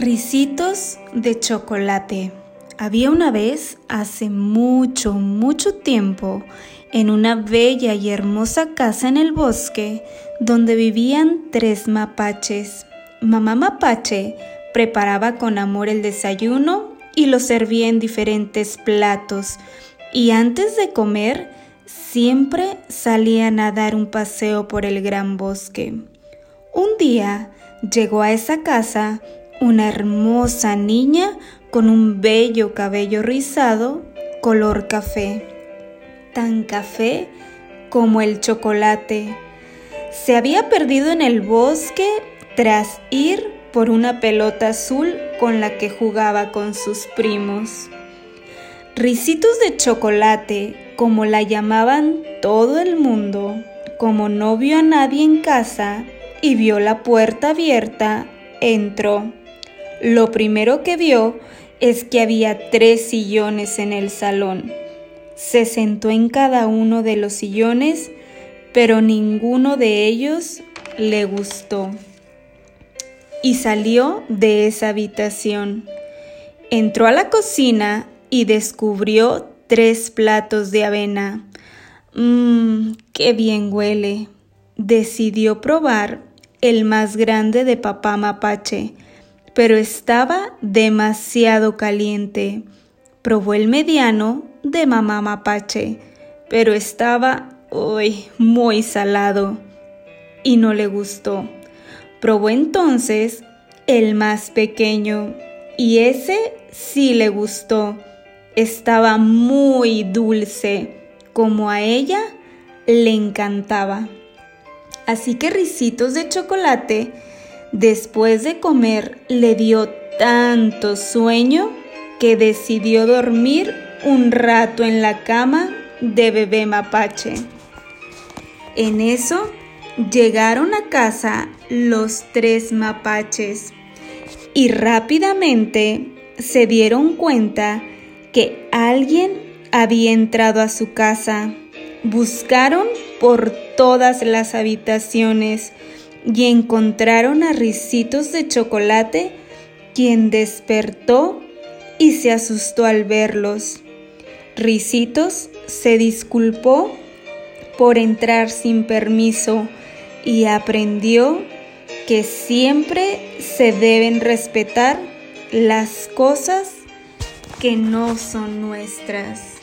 Ricitos de chocolate. Había una vez, hace mucho, mucho tiempo, en una bella y hermosa casa en el bosque, donde vivían tres mapaches. Mamá mapache preparaba con amor el desayuno y lo servía en diferentes platos, y antes de comer, siempre salían a dar un paseo por el gran bosque. Un día llegó a esa casa una hermosa niña con un bello cabello rizado color café, tan café como el chocolate. Se había perdido en el bosque tras ir por una pelota azul con la que jugaba con sus primos. Ricitos de chocolate, como la llamaban todo el mundo, como no vio a nadie en casa y vio la puerta abierta, entró. Lo primero que vio es que había tres sillones en el salón. Se sentó en cada uno de los sillones, pero ninguno de ellos le gustó. Y salió de esa habitación. Entró a la cocina y descubrió tres platos de avena. Mmm, qué bien huele. Decidió probar el más grande de papá mapache pero estaba demasiado caliente. Probó el mediano de mamá mapache, pero estaba uy, muy salado y no le gustó. Probó entonces el más pequeño y ese sí le gustó. Estaba muy dulce, como a ella le encantaba. Así que risitos de chocolate Después de comer le dio tanto sueño que decidió dormir un rato en la cama de bebé mapache. En eso llegaron a casa los tres mapaches y rápidamente se dieron cuenta que alguien había entrado a su casa. Buscaron por todas las habitaciones, y encontraron a Ricitos de Chocolate, quien despertó y se asustó al verlos. Ricitos se disculpó por entrar sin permiso y aprendió que siempre se deben respetar las cosas que no son nuestras.